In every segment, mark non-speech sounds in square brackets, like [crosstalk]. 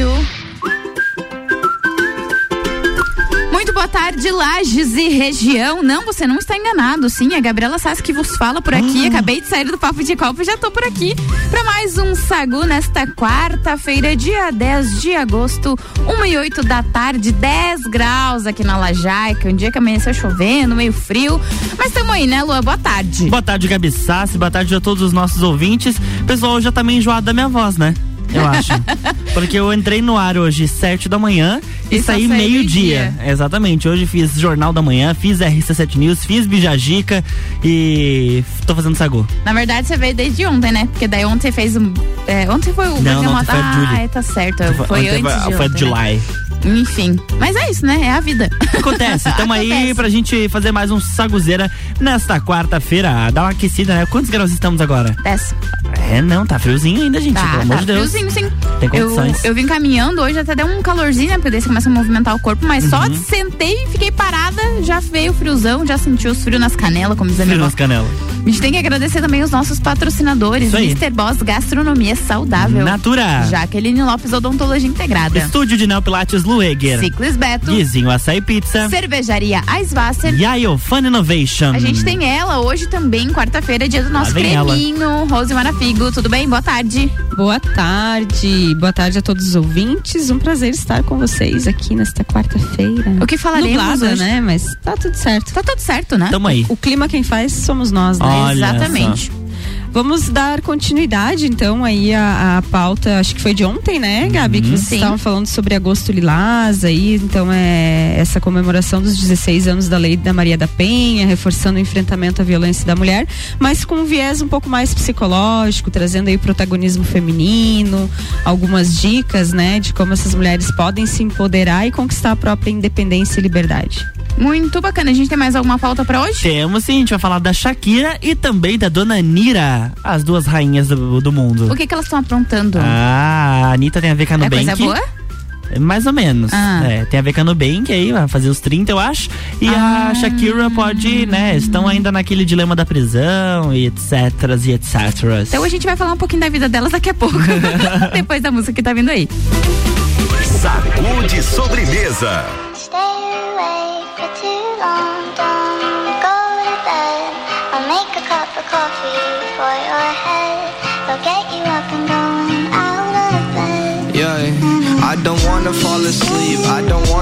rádio. Muito boa tarde, Lages e região. Não, você não está enganado. Sim, a Gabriela Sassi que vos fala por aqui. Ah. Acabei de sair do Papo de Copa e já tô por aqui para mais um Sagu nesta quarta-feira, dia 10 de agosto, 1 e 8 da tarde, 10 graus aqui na Lajaica. Um dia que amanheceu chovendo, meio frio. Mas tamo aí, né, Lua? Boa tarde. Boa tarde, Gabi Sassi. Boa tarde a todos os nossos ouvintes. Pessoal já tá meio enjoado da minha voz, né? Eu acho. [laughs] Porque eu entrei no ar hoje sete da manhã e, e saí meio-dia. Meio Exatamente. Hoje fiz Jornal da Manhã, fiz RC7 News, fiz Bijagica e tô fazendo Sagu. Na verdade, você veio desde ontem, né? Porque daí ontem você fez um. É, ontem foi o. Não, não, ontem foi ah, é, tá certo. Foi, foi antes foi, de foi ontem, July. Né? Enfim. Mas é isso, né? É a vida. Acontece. [laughs] Tamo aí pra gente fazer mais um Saguzeira nesta quarta-feira. Dá uma aquecida, né? Quantos graus estamos agora? Dez. É, não, tá friozinho ainda, gente. Tá, pelo amor tá de Deus. Friozinho, sim. Tem condições. Eu, eu vim caminhando hoje, até deu um calorzinho, né? Porque daí você começa a movimentar o corpo, mas uhum. só sentei e fiquei parada, já veio o friozão, já senti os frios nas canelas, como dizem Frio nas canelas. A gente tem que agradecer também os nossos patrocinadores, Mr. Boss Gastronomia Saudável. Natura. Jaqueline Lopes Odontologia Integrada. Estúdio de Neopilates Lueger. Ciclis Beto. Guizinho Açaí Pizza. Cervejaria Eiswasser. E a Fun Innovation. A gente tem ela hoje também, quarta-feira, dia do nosso creminho. Ela. Rose Marafigo, tudo bem? Boa tarde. Boa tarde. Boa tarde a todos os ouvintes. Um prazer estar com vocês aqui nesta quarta-feira. O que falaremos Nublada, hoje? né? Mas tá tudo certo. Tá tudo certo, né? Tamo aí. O clima quem faz somos nós, né? Olha Exatamente. Só. Vamos dar continuidade, então, aí a, a pauta, acho que foi de ontem, né, Gabi? Uhum. Que vocês estavam falando sobre agosto lilás aí, então é essa comemoração dos 16 anos da lei da Maria da Penha, reforçando o enfrentamento à violência da mulher, mas com um viés um pouco mais psicológico, trazendo aí protagonismo feminino, algumas dicas, né, de como essas mulheres podem se empoderar e conquistar a própria independência e liberdade. Muito bacana. A gente tem mais alguma pauta para hoje? Temos sim, a gente vai falar da Shakira e também da Dona Nira, as duas rainhas do, do mundo. O que que elas estão aprontando? Ah, a Anitta tem a ver com a Nubank. É coisa boa? Mais ou menos. Ah. É, tem a ver com a Nubank aí, vai fazer os 30, eu acho. E ah. a Shakira pode, né? Estão ainda naquele dilema da prisão e etc. e etc. Então a gente vai falar um pouquinho da vida delas daqui a pouco. [laughs] Depois da música que tá vindo aí. Sacude sobremesa. I don't wanna fall asleep, I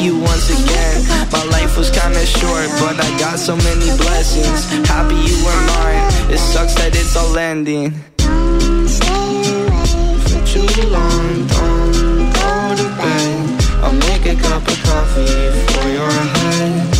you once again. My life was kinda short, but I got so many blessings. Happy you were mine. It sucks that it's all ending. Don't stay away For too long, don't go to bed. I'll make a cup of coffee for your head.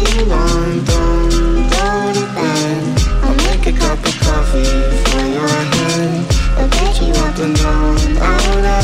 Too long, don't go to bed. I'll make a cup of coffee for your head. I'll get you up and down out of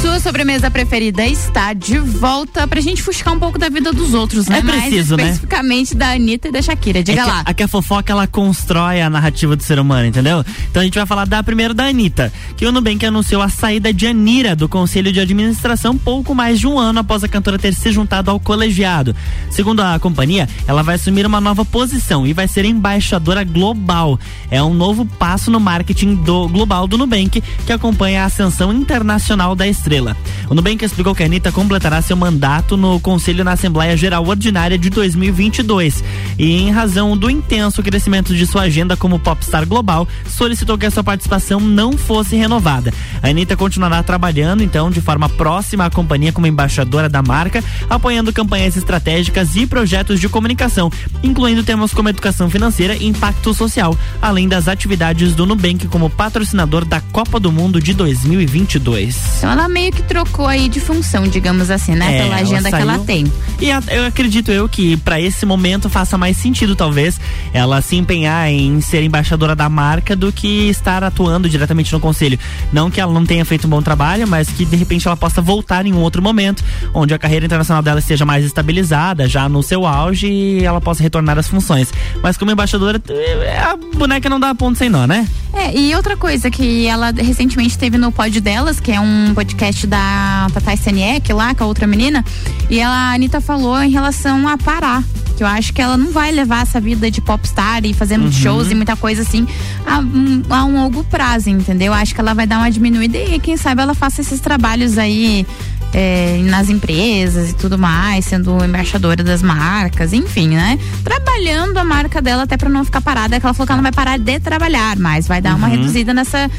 Sua sobremesa preferida está de volta pra gente fuscar um pouco da vida dos outros, né? É preciso, Mais especificamente né? da Anitta e da Shakira. Diga é lá. Que, a, que a fofoca ela constrói a narrativa do ser humano, entendeu? Então a gente vai falar da primeira da Anitta, que o Nubank anunciou a saída de Anira do Conselho de Administração pouco mais de um ano após a cantora ter se juntado ao colegiado. Segundo a companhia, ela vai assumir uma nova posição e vai ser embaixadora global. É um novo passo no marketing do global do Nubank, que acompanha a ascensão internacional da estrela Estrela. O Nubank explicou que a Anitta completará seu mandato no Conselho na Assembleia Geral Ordinária de 2022 e, em razão do intenso crescimento de sua agenda como popstar global, solicitou que a sua participação não fosse renovada. A Anitta continuará trabalhando, então, de forma próxima à companhia como embaixadora da marca, apoiando campanhas estratégicas e projetos de comunicação, incluindo temas como educação financeira e impacto social, além das atividades do Nubank como patrocinador da Copa do Mundo de 2022. Então meio que trocou aí de função, digamos assim, né? É, Pela ela agenda que ela tem. E a- eu acredito eu que para esse momento faça mais sentido, talvez, ela se empenhar em ser embaixadora da marca do que estar atuando diretamente no conselho. Não que ela não tenha feito um bom trabalho, mas que de repente ela possa voltar em um outro momento, onde a carreira internacional dela esteja mais estabilizada, já no seu auge, e ela possa retornar às funções. Mas como embaixadora, eh, a boneca não dá ponto sem nó, né? É, e outra coisa que ela recentemente teve no pod delas, que é um podcast da Tata Staniek lá, com a outra menina, e ela, a Anitta falou em relação a parar. Que eu acho que ela não vai levar essa vida de popstar e fazer muitos shows e muita coisa assim a, um- a um longo prazo, entendeu? Acho que ela vai dar uma diminuída e quem sabe ela faça esses trabalhos aí é, nas empresas e tudo mais, sendo embaixadora das marcas, enfim, né? Trabalhando a marca dela até pra não ficar parada, é que ela falou que ela não vai parar de trabalhar, mas vai dar uma reduzida nessa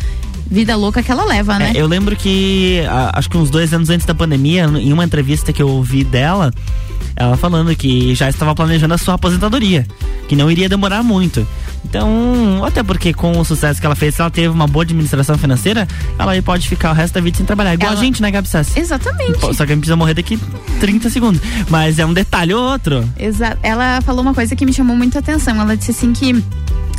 vida louca que ela leva, né? É, eu lembro que acho que uns dois anos antes da pandemia, em uma entrevista que eu ouvi dela, ela falando que já estava planejando a sua aposentadoria, que não iria demorar muito. Então, até porque com o sucesso que ela fez, se ela teve uma boa administração financeira, ela aí pode ficar o resto da vida sem trabalhar. Igual Ela- a gente, né, Gabi Sassi? Exatamente. Só que a gente precisa morrer daqui 30 segundos. Mas é um detalhe ou outro. Ela falou uma coisa que me chamou muito a atenção. Ela disse assim que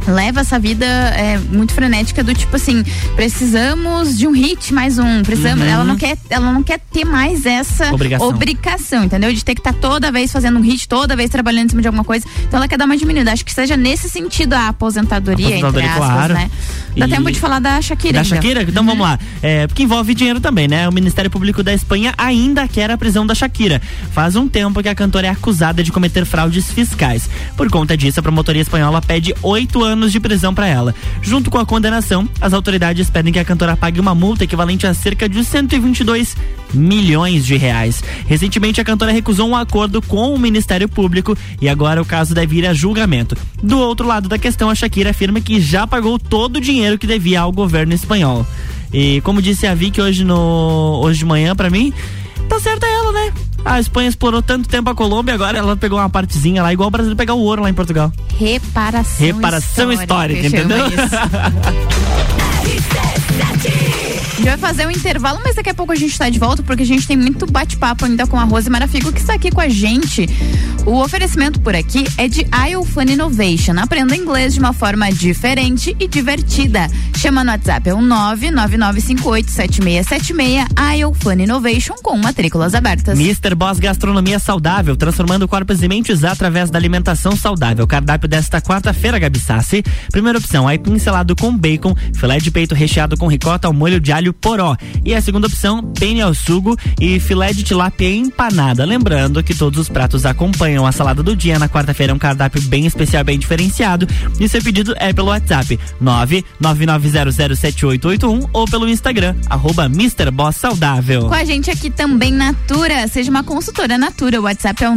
leva essa vida é, muito frenética do tipo assim, precisamos de um hit mais um, precisamos, ela não quer, ela não quer ter mais essa Uhum. Obrigação. obrigação, entendeu? De ter que estar toda vez fazendo um hit, toda vez trabalhando em cima de alguma coisa. Então ela quer dar uma diminuída. Acho que seja nesse sentido a aposentadoria, Aposentadoria, entre aspas, claro. né? Dá E- tempo de falar da Shakira. Da ainda. Shakira? Então vamos lá. É, porque envolve dinheiro também, né? O Ministério Público da Espanha ainda quer a prisão da Shakira. Faz um tempo que a cantora é acusada de cometer fraudes fiscais. Por conta disso, a promotoria espanhola pede oito anos de prisão para ela. Junto com a condenação, as autoridades pedem que a cantora pague uma multa equivalente a cerca de 122 milhões de reais. Recentemente, a cantora recusou um acordo com o Ministério Público e agora o caso deve ir a julgamento. Do outro lado da questão, a Shakira afirma que já pagou todo o dinheiro que devia ao governo espanhol. E como disse a Vicky hoje no hoje de manhã pra mim, tá certa ela, né? A Espanha explorou tanto tempo a Colômbia, agora ela pegou uma partezinha lá, igual o Brasil pegar o ouro lá em Portugal. Reparação, Reparação histórica, chama entendeu? [laughs] [laughs] gente vai fazer um intervalo, mas daqui a pouco a gente tá de volta, porque a gente tem muito bate-papo ainda com a Rose Marafigo, que está aqui com a gente. O oferecimento por aqui é de Fun Innovation. Aprenda inglês de uma forma diferente e divertida. Chama no WhatsApp, é o 999587676 IEL Fun Innovation com matrículas abertas. Mr. Boss Gastronomia Saudável, transformando corpos e mentes através da alimentação saudável. Cardápio desta quarta-feira, Gabi Sassi. Primeira opção, aipim selado com bacon, filé de peito recheado com ricota ao molho de alho poró. E a segunda opção, penne ao sugo e filé de tilápia empanada. Lembrando que todos os pratos acompanham a salada do dia. Na quarta-feira é um cardápio bem especial, bem diferenciado. E seu pedido é pelo WhatsApp 999007881 ou pelo Instagram, arroba. Com a gente aqui também Natura, seja uma consultora Natura. O WhatsApp é o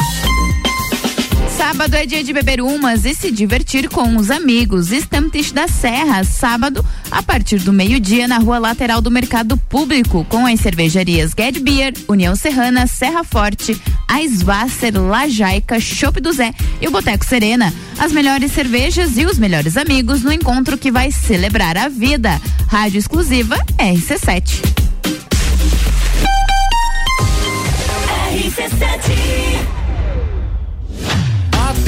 Sábado é dia de beber umas e se divertir com os amigos. Stamptish da Serra, sábado, a partir do meio-dia, na rua lateral do Mercado Público, com as cervejarias Get Beer, União Serrana, Serra Forte, Aisvasser, Lajaica, Chopp do Zé e o Boteco Serena. As melhores cervejas e os melhores amigos no encontro que vai celebrar a vida. Rádio exclusiva RC7.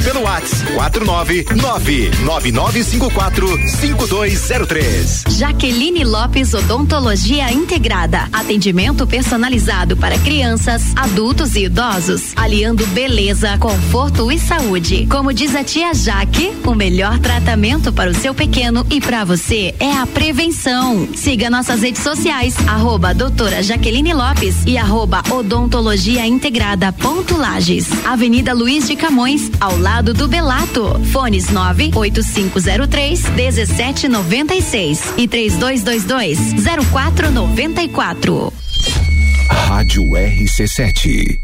pelo WhatsApp 49999545203. Jaqueline Lopes Odontologia Integrada. Atendimento personalizado para crianças, adultos e idosos, aliando beleza, conforto e saúde. Como diz a tia Jaque, o melhor tratamento para o seu pequeno e para você é a prevenção. Siga nossas redes sociais, arroba doutora Jaqueline Lopes e arroba odontologia integrada ponto Lages. Avenida Luiz de Camões, ao lado do Belato. Fones 98503 1796 e 3222 0494. Rádio RC7.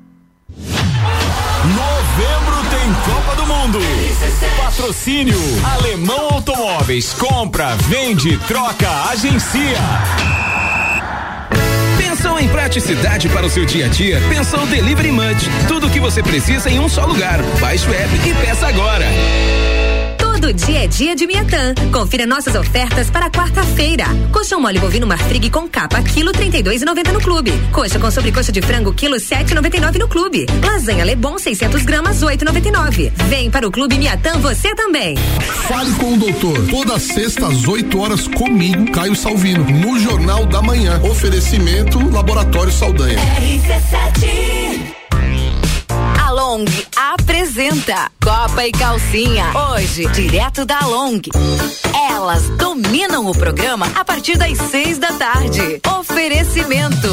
Copa do Mundo. Patrocínio Alemão Automóveis. Compra, vende, troca, agencia. Pensou em praticidade para o seu dia a dia? Pensou Delivery Munch. Tudo o que você precisa em um só lugar. Baixe o app e peça agora. Todo dia é dia de Miatã. Confira nossas ofertas para quarta-feira. Coxão mole bovino marfrig com capa, quilo 32,90 no clube. Coxa com sobrecoxa de frango, quilo 7,99 no clube. Lasanha Lebon 600 gramas, 8,99. Vem para o clube Miatã você também. Fale com o doutor. Toda sexta às 8 horas comigo, Caio Salvino, no Jornal da Manhã. Oferecimento Laboratório Saldanha. RC7 Long apresenta Copa e Calcinha. Hoje, direto da Long. Elas dominam o programa a partir das seis da tarde. Oferecimento.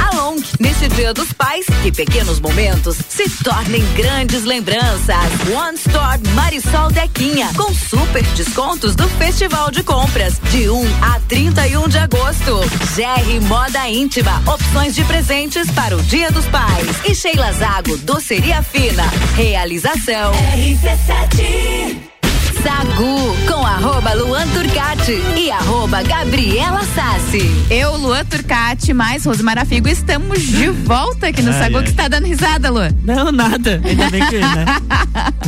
A Long, neste dia dos Pais, que pequenos momentos se tornem grandes lembranças. One Store Marisol Dequinha, com super descontos do Festival de Compras, de 1 a 31 de agosto. GR Moda Íntima, opções de presentes para o Dia dos Pais. E Sheila Zago, Doceria Fina. Realização. RC7. Arroba Gabriela Sassi. Eu, Luan Turcati, mais Rosemara Figo, estamos de volta aqui no ai, Sagu. Ai. que está dando risada, Luan? Não, nada. Ainda bem que, né?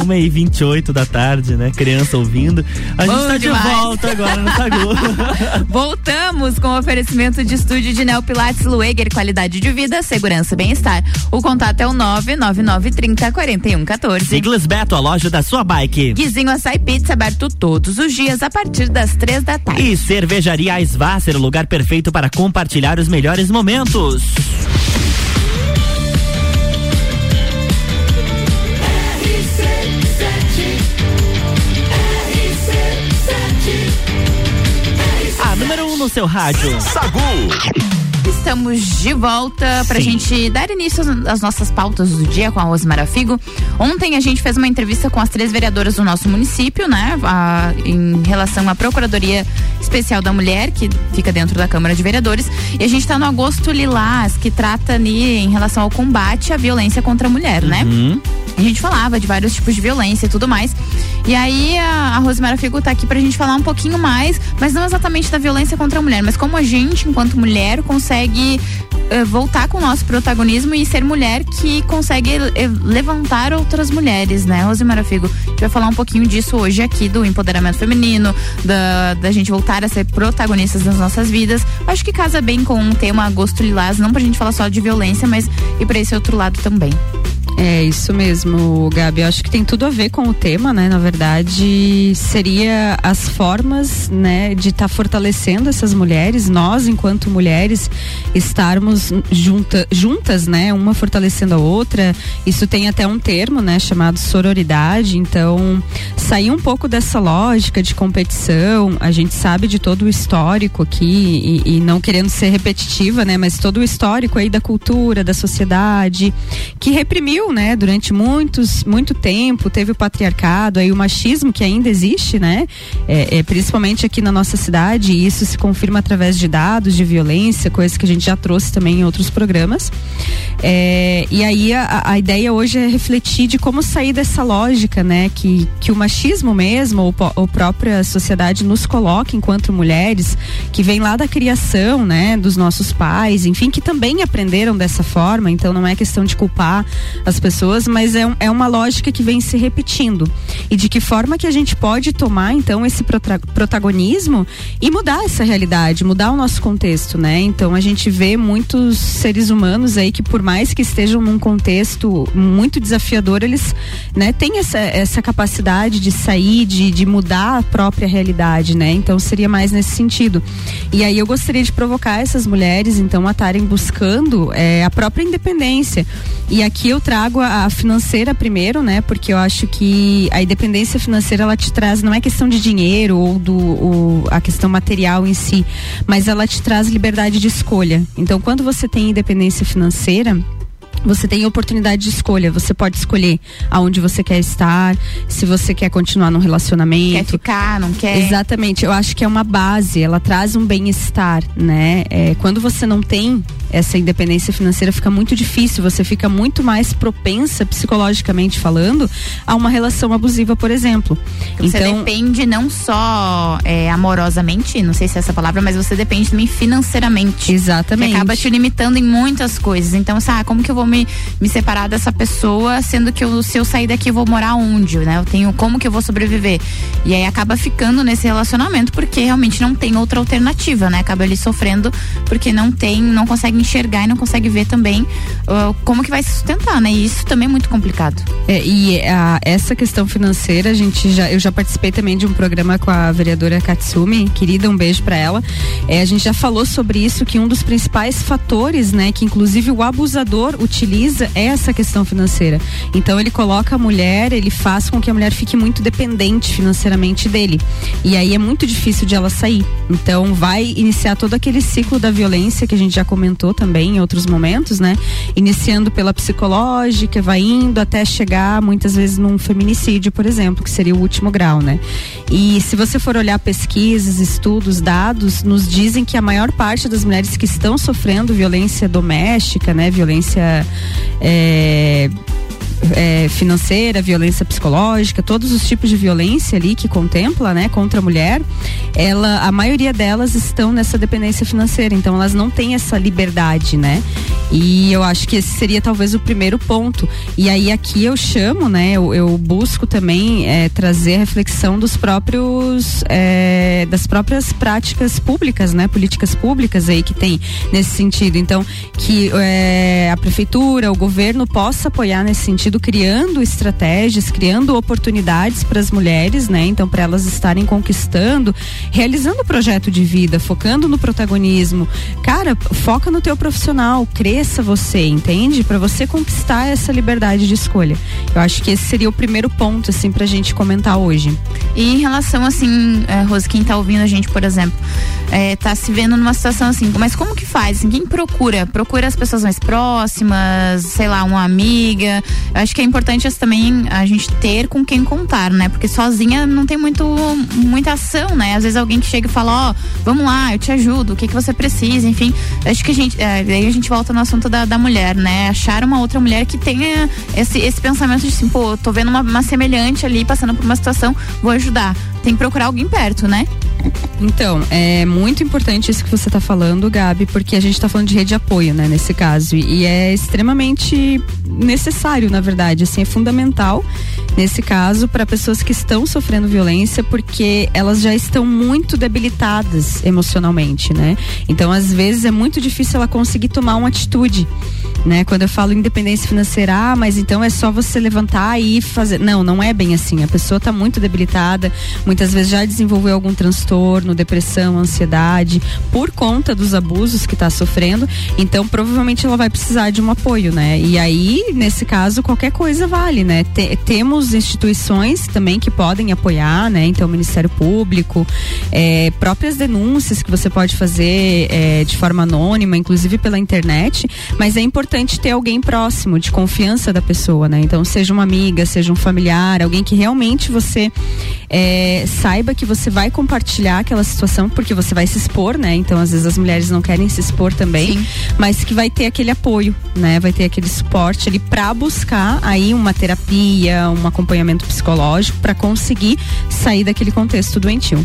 Uma e vinte e oito da tarde, né? Criança ouvindo. A gente está de volta agora no Sagu. [laughs] Voltamos com o oferecimento de estúdio de Neopilates Lueger, qualidade de vida, segurança e bem-estar. O contato é o nove nove nove trinta quarenta e um quatorze. Siglas Beto, a loja da sua bike. Guizinho Açaí Pizza aberto todos os dias a partir das três da tarde. E Cervejaria Svasser, o lugar perfeito para compartilhar os melhores momentos. A número 1 um no seu rádio. Sagu. Estamos de volta para a gente dar início às nossas pautas do dia com a Rosmara Figo. Ontem a gente fez uma entrevista com as três vereadoras do nosso município, né? A, em relação à Procuradoria Especial da Mulher, que fica dentro da Câmara de Vereadores. E a gente está no Agosto Lilás, que trata ali em relação ao combate à violência contra a mulher, né? uhum. né? A gente falava de vários tipos de violência e tudo mais. E aí a, a Rosemara Figo está aqui para a gente falar um pouquinho mais, mas não exatamente da violência contra a mulher, mas como a gente, enquanto mulher, consegue consegue uh, voltar com o nosso protagonismo e ser mulher que consegue levantar outras mulheres, né, Rosemara Figo? A gente vai falar um pouquinho disso hoje aqui, do empoderamento feminino, da, da gente voltar a ser protagonistas das nossas vidas. Acho que casa bem com um tema Agosto Lilás, não pra gente falar só de violência, mas e para esse outro lado também. É isso mesmo, Gabi. Eu acho que tem tudo a ver com o tema, né? Na verdade, seria as formas, né, de estar tá fortalecendo essas mulheres, nós enquanto mulheres estarmos junta, juntas, né? Uma fortalecendo a outra. Isso tem até um termo, né, chamado sororidade. Então, sair um pouco dessa lógica de competição. A gente sabe de todo o histórico aqui e, e não querendo ser repetitiva, né? Mas todo o histórico aí da cultura, da sociedade que reprimiu né, durante muitos, muito tempo, teve o patriarcado, aí o machismo que ainda existe, né, é, é, principalmente aqui na nossa cidade, e isso se confirma através de dados de violência, coisa que a gente já trouxe também em outros programas. É, e aí a, a, ideia hoje é refletir de como sair dessa lógica, né, que, que o machismo mesmo, ou, ou própria sociedade nos coloca enquanto mulheres, que vem lá da criação, né, dos nossos pais, enfim, que também aprenderam dessa forma, então não é questão de culpar as pessoas, mas é, um, é uma lógica que vem se repetindo. E de que forma que a gente pode tomar, então, esse protagonismo e mudar essa realidade, mudar o nosso contexto, né? Então a gente vê muitos seres humanos aí que, por mais que estejam num contexto muito desafiador, eles né, têm essa, essa capacidade de sair, de, de mudar a própria realidade, né? Então seria mais nesse sentido. E aí eu gostaria de provocar essas mulheres, então, a estarem buscando é, a própria independência. E aqui eu trago trago a, financeira primeiro, né? Porque eu acho que a independência financeira ela te traz, não é questão de dinheiro ou do a questão material em si, mas ela te traz liberdade de escolha. Então, quando você tem independência financeira, você tem oportunidade de escolha. Você pode escolher aonde você quer estar, se você quer continuar num relacionamento. Quer ficar, não quer? Exatamente. Eu acho que é uma base. Ela traz um bem-estar, né? É, quando você não tem essa independência financeira, fica muito difícil. Você fica muito mais propensa, psicologicamente falando, a uma relação abusiva, por exemplo. Você então, depende não só é, amorosamente, não sei se é essa palavra, mas você depende também financeiramente. Exatamente. Acaba te limitando em muitas coisas. Então, sabe, ah, como que eu vou me, me separar dessa pessoa, sendo que eu, se eu sair daqui eu vou morar onde, né? Eu tenho como que eu vou sobreviver? E aí acaba ficando nesse relacionamento porque realmente não tem outra alternativa, né? Acaba ali sofrendo porque não tem, não consegue enxergar e não consegue ver também uh, como que vai se sustentar, né? E isso também é muito complicado. É, e a, essa questão financeira, a gente já, eu já participei também de um programa com a vereadora Katsumi, querida, um beijo para ela. É, a gente já falou sobre isso que um dos principais fatores, né, que inclusive o abusador utiliza é essa questão financeira. Então ele coloca a mulher, ele faz com que a mulher fique muito dependente financeiramente dele. E aí é muito difícil de ela sair. Então vai iniciar todo aquele ciclo da violência que a gente já comentou falou também em outros momentos, né? Iniciando pela psicológica, vai indo até chegar muitas vezes num feminicídio, por exemplo, que seria o último grau, né? E se você for olhar pesquisas, estudos, dados, nos dizem que a maior parte das mulheres que estão sofrendo violência doméstica, né? Violência é, é, financeira, violência psicológica, todos os tipos de violência ali que contempla, né, contra a mulher, ela, a maioria delas estão nessa dependência financeira, então elas não têm essa liberdade, né? E eu acho que esse seria talvez o primeiro ponto. E aí aqui eu chamo, né, eu, eu busco também é, trazer a reflexão dos próprios, é, das próprias práticas públicas, né, políticas públicas aí que tem nesse sentido. Então, que é, a prefeitura, o governo possa apoiar nesse sentido criando estratégias, criando oportunidades para as mulheres, né? Então, para elas estarem conquistando, realizando o projeto de vida, focando no protagonismo. Cara, foca no teu profissional, cresça você, entende? Para você conquistar essa liberdade de escolha. Eu acho que esse seria o primeiro ponto, assim, pra gente comentar hoje. E em relação, assim, é, Rose, quem tá ouvindo a gente, por exemplo, é, tá se vendo numa situação assim, mas como que faz? Assim, quem procura? Procura as pessoas mais próximas, sei lá, uma amiga. Eu acho que é importante também a gente ter com quem contar, né? Porque sozinha não tem muito, muita ação, né? Às vezes alguém que chega e fala, ó, oh, vamos lá, eu te ajudo, o que que você precisa, enfim. Acho que a gente, é, aí a gente volta no assunto da, da mulher, né? Achar uma outra mulher que tenha esse, esse pensamento de assim, pô, tô vendo uma, uma semelhante ali, passando por uma situação, vou ajudar. Tem que procurar alguém perto, né? Então, é muito importante isso que você está falando, Gabi, porque a gente está falando de rede de apoio, né, nesse caso. E, é extremamente necessário, na verdade, assim, é fundamental nesse caso para pessoas que estão sofrendo violência, porque elas já estão muito debilitadas emocionalmente, né? Então, às vezes é muito difícil ela conseguir tomar uma atitude né? Quando eu falo independência financeira, ah, mas então é só você levantar e fazer. Não, não é bem assim. A pessoa está muito debilitada, muitas vezes já desenvolveu algum transtorno, depressão, ansiedade, por conta dos abusos que está sofrendo. Então, provavelmente ela vai precisar de um apoio, né? E aí, nesse caso, qualquer coisa vale, né? temos instituições também que podem apoiar, né? Então, o Ministério Público, é, próprias denúncias que você pode fazer é, de forma anônima, inclusive pela internet, mas é importante ter alguém próximo, de confiança da pessoa, né? Então, seja uma amiga, seja um familiar, alguém que realmente você é, saiba que você vai compartilhar aquela situação, porque você vai se expor, né? Então, às vezes as mulheres não querem se expor também, Sim. mas que vai ter aquele apoio, né? Vai ter aquele suporte ali para buscar aí uma terapia, um acompanhamento psicológico para conseguir sair daquele contexto doentio.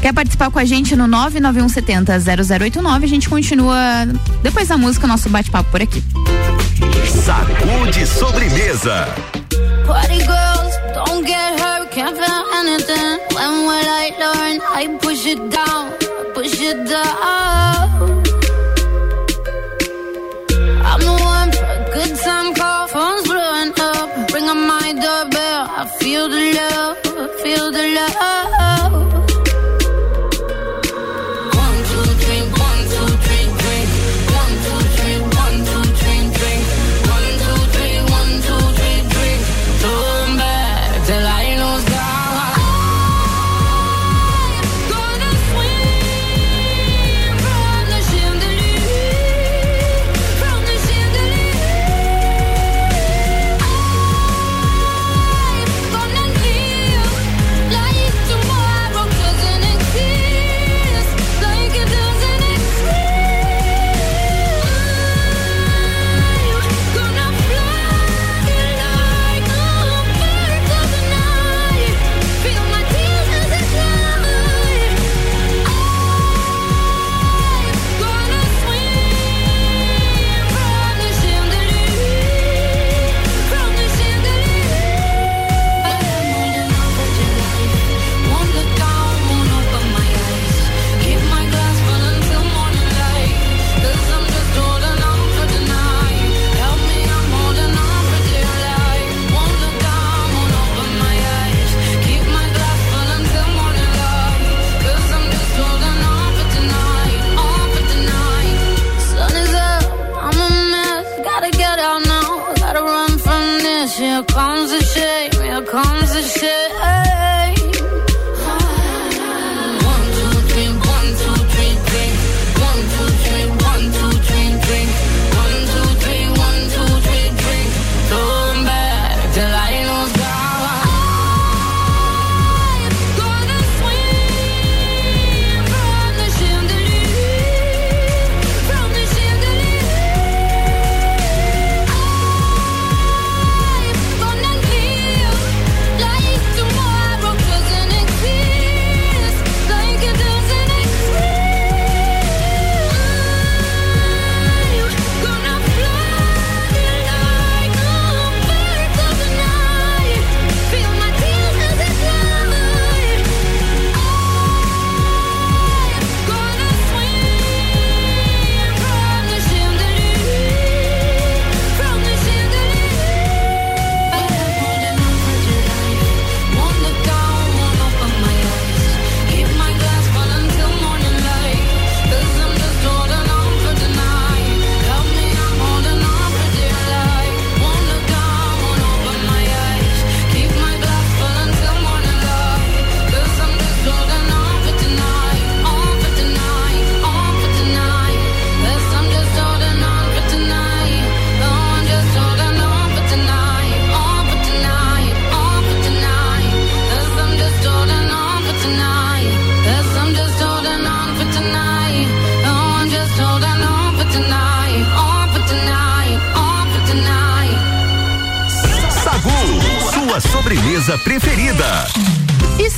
Quer participar com a gente no 99170 0089? A gente continua depois da música, nosso bate-papo por aqui. Sacude sobremesa. Party girls, don't get hurt, can't feel anything. When will I learn? I push it down, push it down.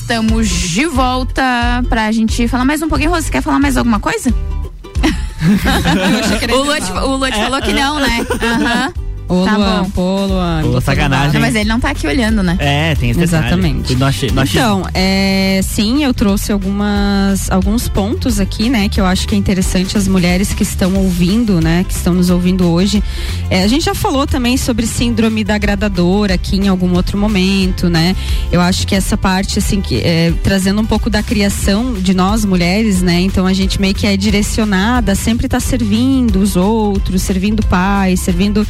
Estamos de volta pra gente falar mais um pouquinho. Rose, quer falar mais alguma coisa? [laughs] [laughs] o Lute, o Lute falou que não, né? [laughs] Aham. Ô, Tá Luan, bom. pô, Luan. Pô, sacanagem. Mas ele não tá aqui olhando, né? É, tem esse detalhe. Exatamente. Nós, nós Então, é, sim, eu trouxe algumas, alguns pontos aqui, né, que eu acho que é interessante as mulheres que estão ouvindo, né, que estão nos ouvindo hoje. É, a gente já falou também sobre síndrome da agradadora aqui em algum outro momento, né? Eu acho que essa parte, assim, que é, trazendo um pouco da criação de nós mulheres, né? Então a gente meio que é direcionada a sempre estar servindo os outros, servindo o pai, servindo,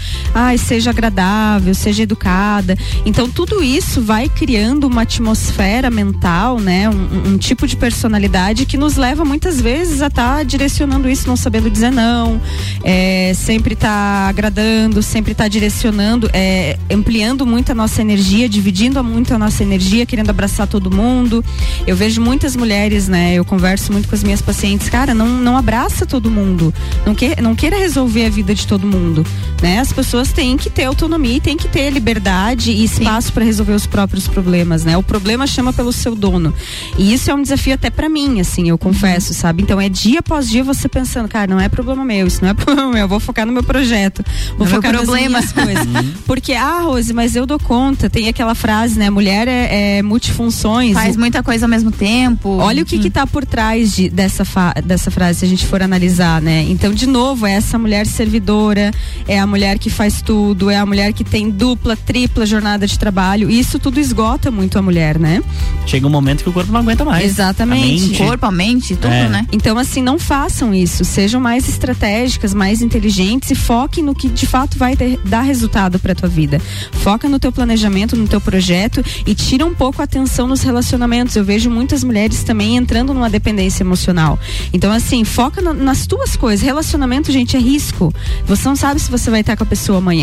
seja agradável, seja educada. Então tudo isso vai criando uma atmosfera mental, né? Um, um tipo de personalidade que nos leva muitas vezes a estar direcionando isso, não sabendo dizer não, é, sempre tá agradando, sempre tá direcionando, é, ampliando muito a nossa energia, dividindo muito a nossa energia, querendo abraçar todo mundo. Eu vejo muitas mulheres, né? Eu converso muito com as minhas pacientes, cara, não, não abraça todo mundo, não, que, não queira resolver a vida de todo mundo, né? As pessoas têm que ter autonomia e têm que ter liberdade e espaço para resolver os próprios problemas, né? O problema chama pelo seu dono. E isso é um desafio até para mim, assim, eu confesso, sabe? Então é dia após dia você pensando, cara, não é problema meu, isso não é [laughs] problema meu, eu vou focar no meu projeto, vou focar nas minhas coisas. Porque, ah, Rose, mas eu dou conta, tem aquela frase, né? Mulher é, é multifunções. Faz O- muita coisa ao mesmo tempo. Olha o que que tá por trás de- dessa, fa- dessa frase, se a gente for analisar, né? Então, de novo, é essa mulher servidora, é a mulher que faz tudo, é a mulher que tem dupla, tripla jornada de trabalho. E isso tudo esgota muito a mulher, né? Chega um momento que o corpo não aguenta mais. Exatamente. Mente. Corpo, a mente, tudo, É. né? Então, assim, não façam isso. Sejam mais estratégicas, mais inteligentes e foquem no que de fato vai ter- dar resultado pra tua vida. Foca no teu planejamento, no teu projeto e tira um pouco a atenção nos relacionamentos. Eu vejo muitas mulheres também entrando numa dependência emocional. Então, assim, foca na- nas tuas coisas. Relacionamento, gente, é risco. Você não sabe se você vai estar com a pessoa amanhã,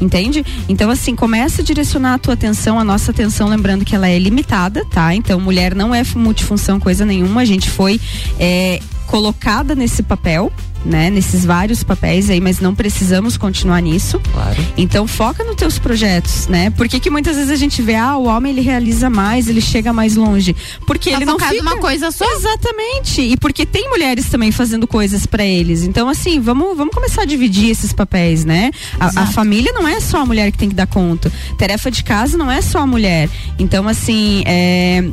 entende? Então, assim, começa a direcionar a tua atenção, a nossa atenção, lembrando que ela é limitada, tá? Então, mulher não é multifunção coisa nenhuma. A gente foi é, colocada nesse papel, né? Nesses vários papéis aí, mas não precisamos continuar nisso. Claro. Então foca nos teus projetos, né? Por que, muitas vezes a gente vê, ah, o homem ele realiza mais, ele chega mais longe? Porque Tá ele não fica numa coisa só. Exatamente. E porque tem mulheres também fazendo coisas pra eles. Então assim, vamos, vamos começar a dividir esses papéis, né? A, a família não é só a mulher que tem que dar conta. Tarefa de casa não é só a mulher. Então assim, é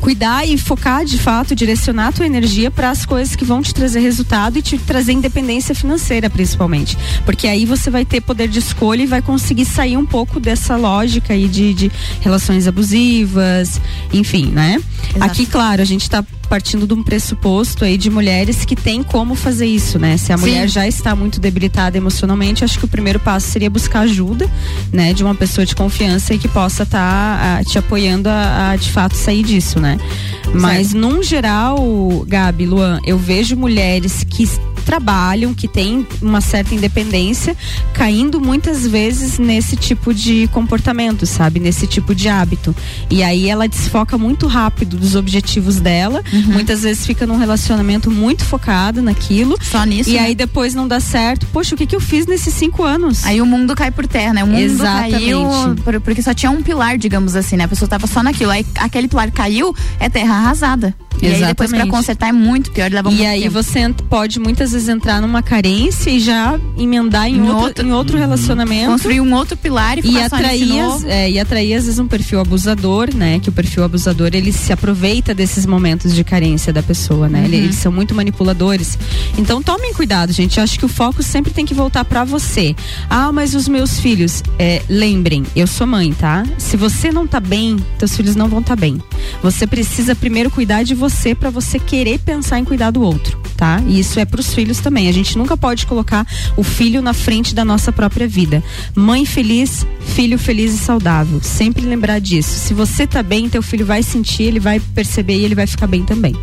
cuidar e focar de fato, direcionar a tua energia para as coisas que vão te trazer resultado e te trazer independência financeira, principalmente. Porque aí você vai ter poder de escolha e vai conseguir sair um pouco dessa lógica aí de, de relações abusivas, enfim, né? Exato. Aqui, claro, a gente está partindo de um pressuposto aí de mulheres que têm como fazer isso, né? Se a Sim. mulher já está muito debilitada emocionalmente, acho que o primeiro passo seria buscar ajuda, né, de uma pessoa de confiança e que possa estar te apoiando a, a, de fato sair disso, né? Mas num geral, Gabi, Luan, eu vejo mulheres que trabalham, que têm uma certa independência, caindo muitas vezes nesse tipo de comportamento, sabe? Nesse tipo de hábito. E aí ela desfoca muito rápido dos objetivos dela, muitas vezes fica num relacionamento muito focado naquilo. Só nisso. E né? aí depois não dá certo. Poxa, o que, que eu fiz nesses cinco anos? Aí o mundo cai por terra, né? O mundo Exatamente. caiu por- porque só tinha um pilar, digamos assim, né? A pessoa tava só naquilo. Aí aquele pilar caiu, é terra arrasada. E aí depois pra Exatamente. consertar é muito pior, leva E aí tempo. você pode muitas vezes entrar numa carência e já emendar em, Em outro, outro- em outro relacionamento. Construir um outro pilar e E ficar nesse atrair, as- é, e atrair às vezes um perfil abusador, né? Que o perfil abusador ele se aproveita desses momentos de carência da pessoa, né? Ele- Uhum. Eles são muito manipuladores. Então tomem cuidado, gente. Eu acho que o foco sempre tem que voltar pra você. Ah, mas os meus filhos, é, lembrem, eu sou mãe, tá? Se você não tá bem, teus filhos não vão estar bem. Você precisa primeiro cuidar de você pra você querer pensar em cuidar do outro, tá? E isso é pros filhos também. A gente nunca pode colocar o filho na frente da nossa própria vida. Mãe feliz, filho feliz e saudável. Sempre lembrar disso. Se você tá bem, teu filho vai sentir, ele vai perceber e ele vai ficar bem também.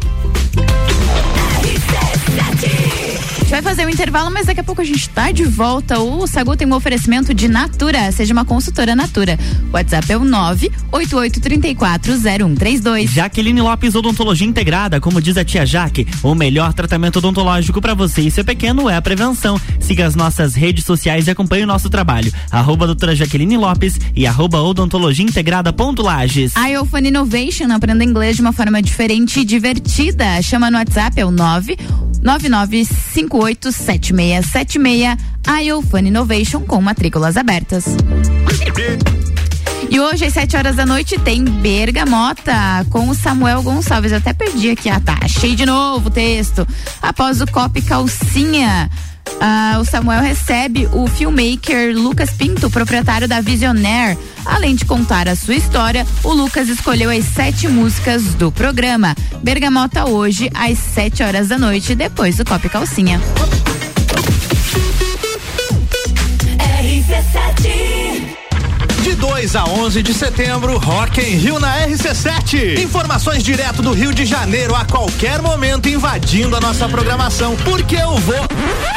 Vai fazer um intervalo, mas daqui a pouco a gente tá de volta. O Sagu tem um oferecimento de Natura. Seja uma consultora Natura. O WhatsApp é o 988340132. Jaqueline Lopes Odontologia Integrada, como diz a tia Jaque, o melhor tratamento odontológico para você e seu pequeno é a prevenção. Siga as nossas redes sociais e acompanhe o nosso trabalho. Arroba doutora Jaqueline Lopes e arroba odontologia integrada ponto Lages. A Innovation aprenda inglês de uma forma diferente e divertida. Chama no WhatsApp, é o 9 99587676. A iPhone Innovation com matrículas abertas. E hoje, às 7 horas da noite, tem Bergamota com o Samuel Gonçalves. Eu até perdi aqui, ah, tá. Achei de novo o texto. Após o Cop Calcinha. Ah, o Samuel recebe o filmmaker Lucas Pinto, proprietário da Visionaire. Além de contar a sua história, o Lucas escolheu as sete músicas do programa. Bergamota hoje, às 7 horas da noite, depois do Cop Calcinha. De 2 a 11 de setembro, Rock em Rio na RC7. Informações direto do Rio de Janeiro a qualquer momento invadindo a nossa programação. Porque eu vou.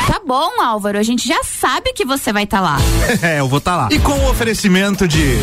Tá bom, Álvaro, a gente já sabe que você vai estar tá lá. [laughs] é, eu vou estar tá lá. E com o oferecimento de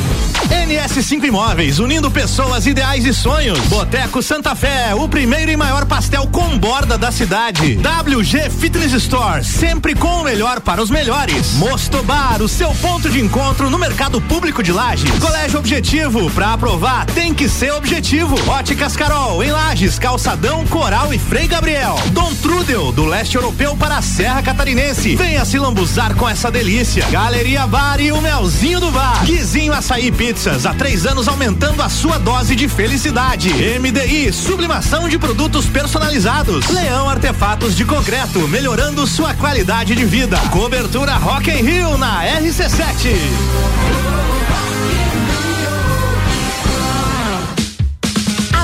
NS5 Imóveis, unindo pessoas, ideais e sonhos. Boteco Santa Fé, o primeiro e maior pastel com borda da cidade. WG Fitness Store, sempre com o melhor para os melhores. Mosto Bar, o seu ponto de encontro no mercado público de Lages. Colégio Objetivo, para aprovar tem que ser objetivo. Óticas Carol, em Lages, Calçadão, Coral e Frei Gabriel. Dom Trudel, do leste europeu para a Serra Catarinense. Venha se lambuzar com essa delícia. Galeria Bar e o Melzinho do Bar. Guizinho Açaí Pizzas, há três anos aumentando a sua dose de felicidade. MDI, sublimação de produtos personalizados. Leão Artefatos de Concreto, melhorando sua qualidade de vida. Cobertura Rock em Rio na RC7.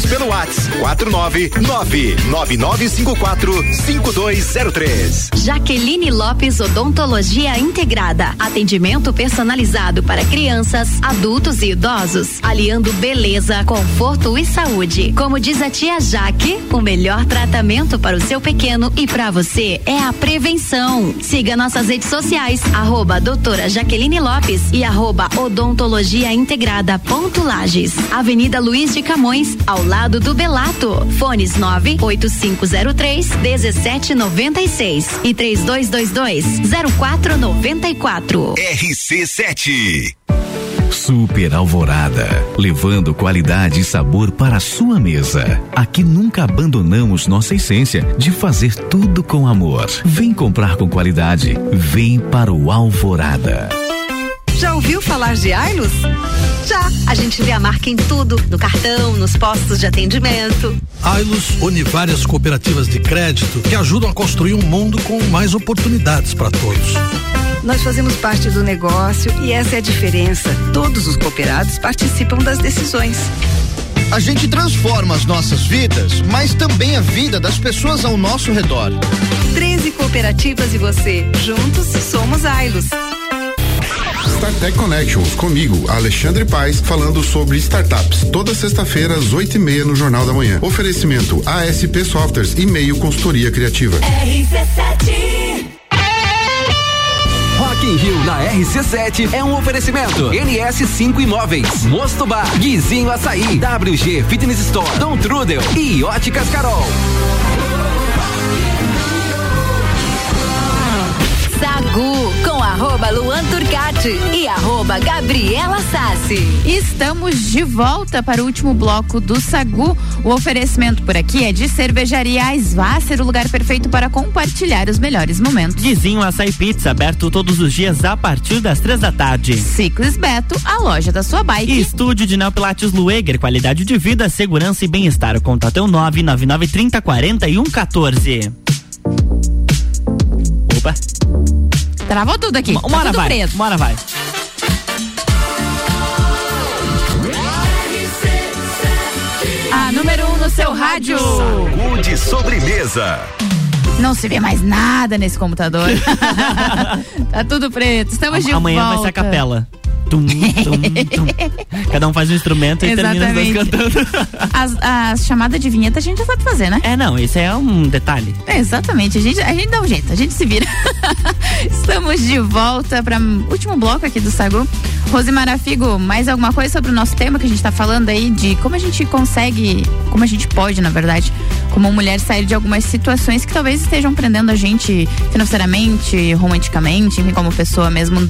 informações pelo WhatsApp 49999545203. Jaqueline Lopes Odontologia Integrada. Atendimento personalizado para crianças, adultos e idosos, aliando beleza, conforto e saúde. Como diz a tia Jaque, o melhor tratamento para o seu pequeno e para você é a prevenção. Siga nossas redes sociais, arroba doutora Jaqueline Lopes e arroba odontologia integrada ponto Lages. Avenida Luiz de Camões, ao lado do Belato. Fones 98503 1796 e 3222 0494. RC7 Super Alvorada, levando qualidade e sabor para a sua mesa. Aqui nunca abandonamos nossa essência de fazer tudo com amor. Vem comprar com qualidade, vem para o Alvorada. Já ouviu falar de Ailos? Já! A gente vê a marca em tudo, no cartão, nos postos de atendimento. Ailos une várias cooperativas de crédito que ajudam a construir um mundo com mais oportunidades para todos. Nós fazemos parte do negócio e essa é a diferença. Todos os cooperados participam das decisões. A gente transforma as nossas vidas, mas também a vida das pessoas ao nosso redor. 13 cooperativas e você. Juntos somos Ailos. StarTech Connections, comigo, Alexandre Paes, falando sobre startups. Toda sexta-feira, às oito e meia, no Jornal da Manhã. Oferecimento ASP Softwares e meio consultoria criativa. RC7 Rock in Rio na RC7 é um oferecimento. NS5 Imóveis, Mosto Bar, Guizinho Açaí, WG Fitness Store, Dom Trudel e Óticas Carol. Com arroba Luan Turcati e arroba Gabriela Sassi. Estamos de volta para o último bloco do Sagu. O oferecimento por aqui é de cervejaria Svasser, o lugar perfeito para compartilhar os melhores momentos. Guizinho Açaí Pizza, aberto todos os dias a partir das três da tarde. Ciclis Beto, a loja da sua bike. E estúdio de Neopilates Lueger, qualidade de vida, segurança e bem-estar. Contato é o 999 30 41 14. Travou tudo aqui. Uma, tá hora tudo vai. preto. Uma hora vai. A número um no seu rádio. Sagu de sobremesa. Não se vê mais nada nesse computador. [laughs] [laughs] tá tudo preto. Estamos de Amanhã volta. vai ser a capela. Tum, tum, tum. Cada um faz um instrumento e termina os dois Exatamente. cantando. As, as chamadas de vinheta a gente já sabe fazer, né? É, não, isso é um detalhe. É, exatamente, a gente, a gente dá um jeito, a gente se vira. [laughs] Estamos de volta para último bloco aqui do Sagu. Rosimara Figo, mais alguma coisa sobre o nosso tema que a gente tá falando aí de como a gente consegue, como a gente pode, na verdade, como mulher sair de algumas situações que talvez estejam prendendo a gente financeiramente, romanticamente, enfim, como pessoa mesmo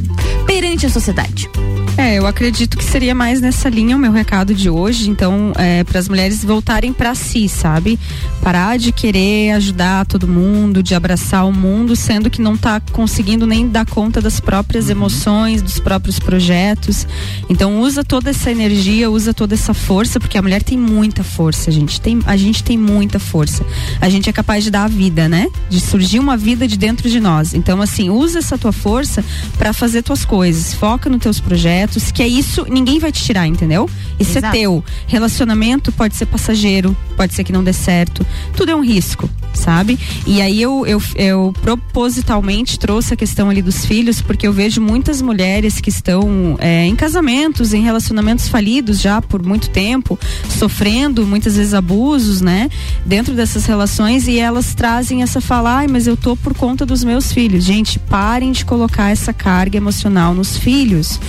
perante a sociedade. É, eu acredito que seria mais nessa linha o meu recado de hoje. Então, é, para as mulheres voltarem para si, sabe? Parar de querer ajudar todo mundo, de abraçar o mundo, sendo que não tá conseguindo nem dar conta das próprias emoções, dos próprios projetos. Então, usa toda essa energia, usa toda essa força, porque a mulher tem muita força, gente. Tem, a gente tem muita força. A gente é capaz de dar a vida, né? De surgir uma vida de dentro de nós. Então, assim, usa essa tua força para fazer tuas coisas. Foca nos teus projetos, que é isso, ninguém vai te tirar, entendeu? Isso Exato. é teu. Relacionamento pode ser passageiro, pode ser que não dê certo. Tudo é um risco, sabe? E aí eu, eu, eu propositalmente trouxe a questão ali dos filhos, porque eu vejo muitas mulheres que estão é, em casamentos, em relacionamentos falidos já por muito tempo, sofrendo muitas vezes abusos, né? Dentro dessas relações e elas trazem essa fala, ai, mas eu tô por conta dos meus filhos. Gente, parem de colocar essa carga emocional nos filhos.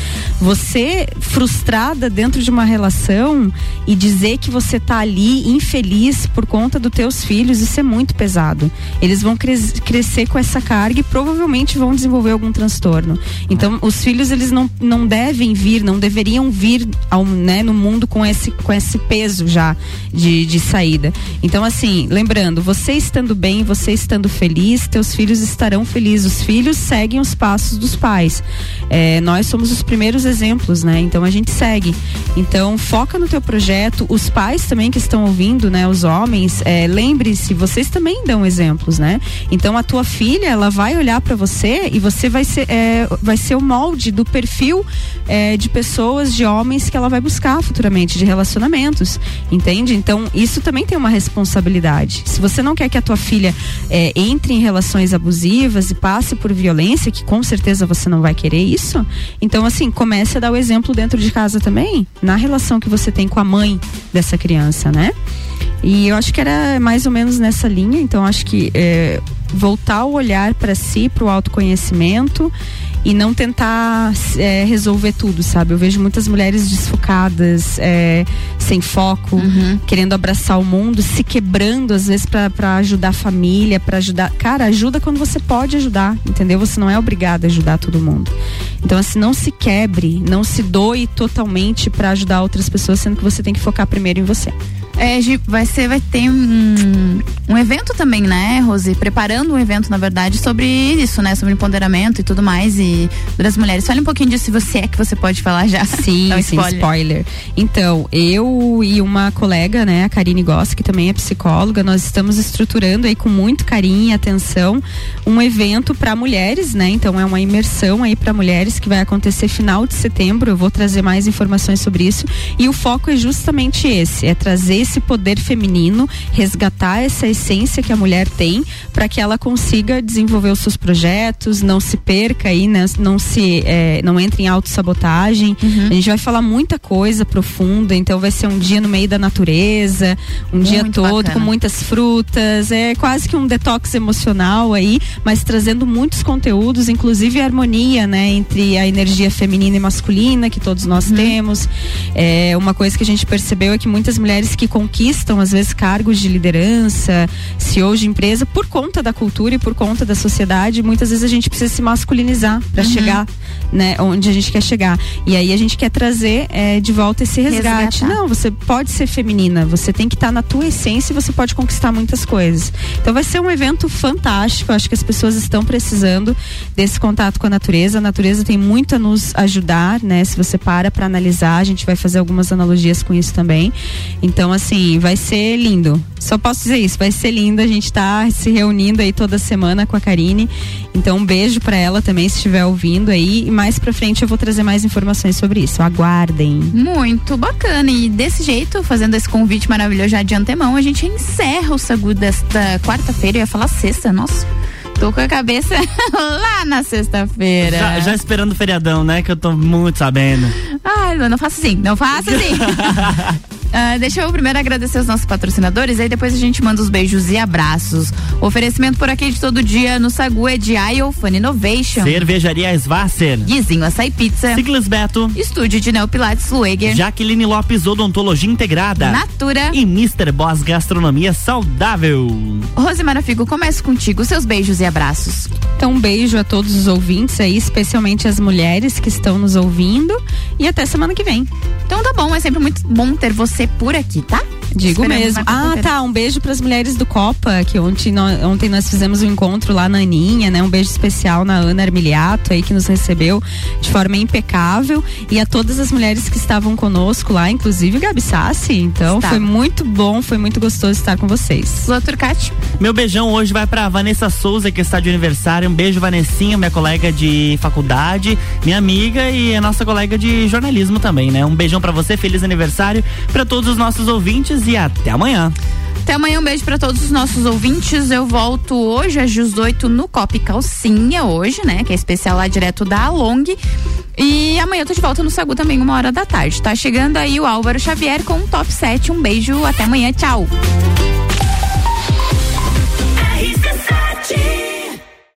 Você frustrada dentro de uma relação e dizer que você tá ali infeliz por conta dos teus filhos, isso é muito pesado. Eles vão cres crescer com essa carga e provavelmente vão desenvolver algum transtorno. Então, os filhos eles não, não devem vir, não deveriam vir ao, né, no mundo com esse, com esse peso já de, de saída. Então, assim, lembrando, você estando bem, você estando feliz, teus filhos estarão felizes. Os filhos seguem os passos dos pais. É, nós somos os primeiros exemplos, né? Então a gente segue. Então foca no teu projeto. Os pais também que estão ouvindo, né? Os homens, é, lembre-se, você estando também dão exemplos, né? Então a tua filha, ela vai olhar para você e você vai ser, é, vai ser o molde do perfil é, de pessoas, de homens que ela vai buscar futuramente, de relacionamentos, entende? Então isso também tem uma responsabilidade. Se você não quer que a tua filha é, entre em relações abusivas e passe por violência, que com certeza você não vai querer isso, então assim comece a dar o exemplo dentro de casa também, na relação que você tem com a mãe dessa criança, né? E eu acho que era mais ou menos nessa linha, então acho que é, voltar o olhar para si, para o autoconhecimento e não tentar é, resolver tudo, sabe? Eu vejo muitas mulheres desfocadas, é, sem foco, uhum. querendo abraçar o mundo, se quebrando às vezes para ajudar a família, para ajudar. Cara, ajuda quando você pode ajudar, entendeu? Você não é obrigada a ajudar todo mundo. Então, assim, não se quebre, não se doe totalmente para ajudar outras pessoas, sendo que você tem que focar primeiro em você. É, vai ser, vai ter um, um evento também, né, Rose? Preparando um evento, na verdade, sobre isso, né? Sobre empoderamento e tudo mais e das mulheres. Fale um pouquinho disso, se você é que você pode falar já. [laughs] Sim, [laughs] então, sim, spoiler. spoiler. Então, eu e uma colega, né, a Karine Goss, que também é psicóloga, nós estamos estruturando aí com muito carinho e atenção um evento para mulheres, né? Então é uma imersão aí para mulheres que vai acontecer final de setembro. Eu vou trazer mais informações sobre isso e o foco é justamente esse, é trazer esse poder feminino, resgatar essa essência que a mulher tem para que ela consiga desenvolver os seus projetos, não se perca aí, né? não se é, não entre em autossabotagem. Uhum. A gente vai falar muita coisa profunda, então vai ser um dia no meio da natureza, um Muito dia todo bacana. com muitas frutas, é quase que um detox emocional aí, mas trazendo muitos conteúdos, inclusive a harmonia, né, entre a energia feminina e masculina que todos nós uhum. temos. É, uma coisa que a gente percebeu é que muitas mulheres que conquistam, às vezes, cargos de liderança, CEOs de empresa, por conta da cultura e por conta da sociedade, muitas vezes a gente precisa se masculinizar para uhum. chegar né, onde a gente quer chegar. E aí a gente quer trazer é, de volta esse resgate. Resgatar. Não, você pode ser feminina, você tem que estar tá na tua essência e você pode conquistar muitas coisas. Então vai ser um evento fantástico, acho que as pessoas estão precisando desse contato com a natureza. A natureza tem muito a nos ajudar, né? Se você para para analisar, a gente vai fazer algumas analogias com isso também. Então, assim, vai ser lindo. Só posso dizer isso, vai ser lindo. A gente tá se reunindo aí toda semana com a Karine. Então, um beijo para ela também, se estiver ouvindo aí. E mais pra frente eu vou trazer mais informações sobre isso. Aguardem. Muito bacana. E desse jeito, fazendo esse convite maravilhoso já de antemão, a gente encerra o Sagu desta quarta-feira. Eu ia falar sexta, nossa. Tô com a cabeça [laughs] lá na sexta-feira. Já, já, esperando o feriadão, né? Que eu tô muito sabendo. Ai, não faça assim, não faça assim. [laughs] Uh, deixa eu primeiro agradecer os nossos patrocinadores, aí depois a gente manda os beijos e abraços. O oferecimento por aqui de todo dia no Sagu é de IO Fun Innovation. Cervejaria Svasser. Guizinho Açaí Pizza. Ciclis Beto. Estúdio de Neopilates Lueger. Jaqueline Lopes Odontologia Integrada. Natura. E Mr. Boss Gastronomia Saudável. Rosemara Figo, começo contigo, seus beijos e abraços. Então, um beijo a todos os ouvintes aí, especialmente as mulheres que estão nos ouvindo. E até semana que vem. Então tá bom, é sempre muito bom ter você você por aqui, tá? Digo Esperamos mesmo. Ah, tá. Um beijo para as mulheres do Copa, que ontem nós, ontem nós fizemos um encontro lá na Aninha, né? Um beijo especial na Ana Armiliato aí que nos recebeu de forma impecável e a todas as mulheres que estavam conosco lá, inclusive Gabi Sassi. Então Está. foi muito bom, foi muito gostoso estar com vocês. Lua Turcati. Meu beijão hoje vai para Vanessa Souza que está de aniversário. Um beijo Vanessinha, minha colega de faculdade, minha amiga e a nossa colega de jornalismo também, né? Um beijão para você, feliz aniversário para todos os nossos ouvintes horas e até amanhã. Até amanhã, um beijo para todos os nossos ouvintes. Eu volto hoje às 18 no Cop Calcinha, hoje, né? Que é especial lá direto da Along. E amanhã eu tô de volta no Sagu também, uma hora da tarde. Tá chegando aí o Álvaro Xavier com um top 7. Um beijo, até amanhã, tchau.